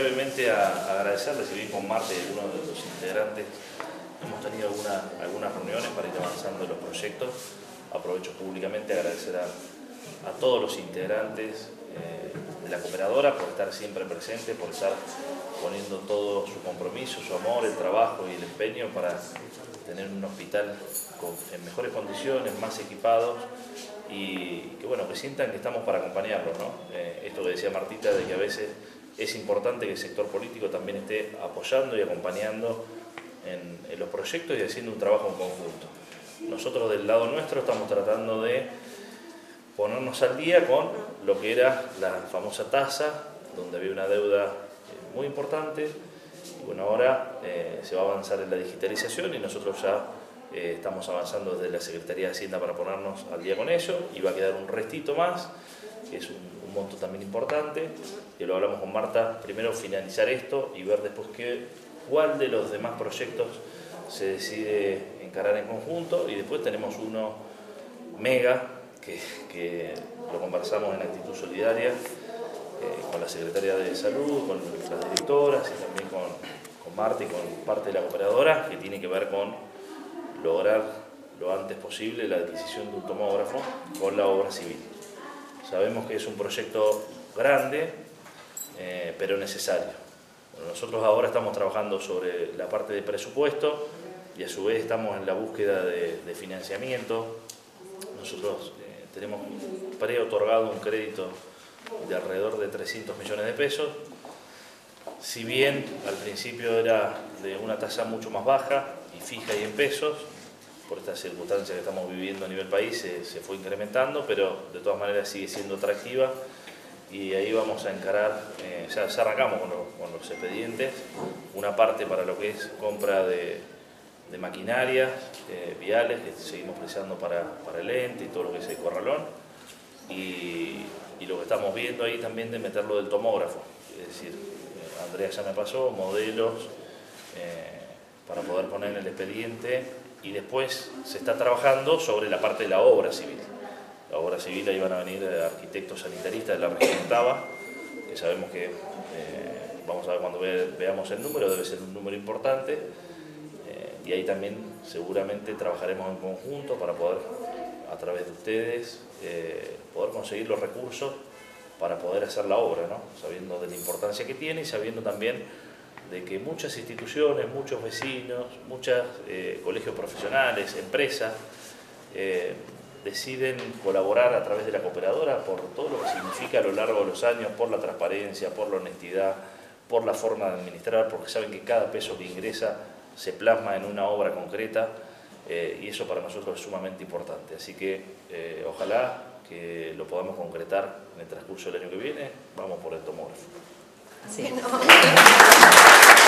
brevemente a, agradecerles, si bien con Marte algunos de los integrantes hemos tenido algunas reuniones para ir avanzando en los proyectos. Aprovecho públicamente a agradecer a, todos los integrantes eh, de la cooperadora por estar siempre presentes, por estar poniendo todo su compromiso, su amor, el trabajo y el empeño para tener un hospital en mejores condiciones, más equipados y que bueno, que sientan que estamos para acompañarlos. ¿no? Eh, esto que decía Martita de que a veces es importante que el sector político también esté apoyando y acompañando en, los proyectos y haciendo un trabajo en conjunto. Nosotros del lado nuestro estamos tratando de ponernos al día con lo que era la famosa tasa, donde había una deuda eh, muy importante. Bueno, ahora eh, se va a avanzar en la digitalización y nosotros ya eh, estamos avanzando desde la Secretaría de Hacienda para ponernos al día con ello y va a quedar un restito más, que es un, monto también importante, que lo hablamos con Marta, primero finalizar esto y ver después qué, cuál de los demás proyectos se decide encarar en conjunto y después tenemos uno mega que, lo conversamos en Actitud Solidaria eh, con la Secretaria de Salud, con las directoras y también con, con Marta y con parte de la operadora que tiene que ver con lograr lo antes posible la adquisición de un tomógrafo con la obra civil. Sabemos que es un proyecto grande, eh, pero necesario. nosotros ahora estamos trabajando sobre la parte de presupuesto y a su vez estamos en la búsqueda de, financiamiento. Nosotros eh, tenemos pre-otorgado un crédito de alrededor de 300 millones de pesos. Si bien al principio era de una tasa mucho más baja y fija y en pesos, por estas circunstancias que estamos viviendo a nivel país se, fue incrementando, pero de todas maneras sigue siendo atractiva. Y ahí vamos a encarar, eh, ya, arrancamos con, los expedientes, una parte para lo que es compra de, de maquinarias eh, viales que seguimos precisando para, para, el ente y todo lo que es el corralón. Y, lo que estamos viendo ahí también de meterlo del tomógrafo, es decir, eh, Andrea ya me pasó, modelos para poder poner en el expediente y después se está trabajando sobre la parte de la obra civil. La obra civil ahí van a venir arquitectos sanitaristas de la región Taba, que sabemos que, eh, vamos a ver cuando veamos el número, debe ser un número importante, eh, y ahí también seguramente trabajaremos en conjunto para poder, a través de ustedes, eh, poder conseguir los recursos para poder hacer la obra, ¿no? sabiendo de la importancia que tiene y sabiendo también de que muchas instituciones, muchos vecinos, muchos eh, colegios profesionales, empresas, eh, deciden colaborar a través de la cooperadora por todo lo que significa a lo largo de los años, por la transparencia, por la honestidad, por la forma de administrar, porque saben que cada peso que ingresa se plasma en una obra concreta eh, y eso para nosotros es sumamente importante. Así que ojalá que lo podamos concretar en el transcurso del año que viene. Vamos por el tomógrafo. Sí. No.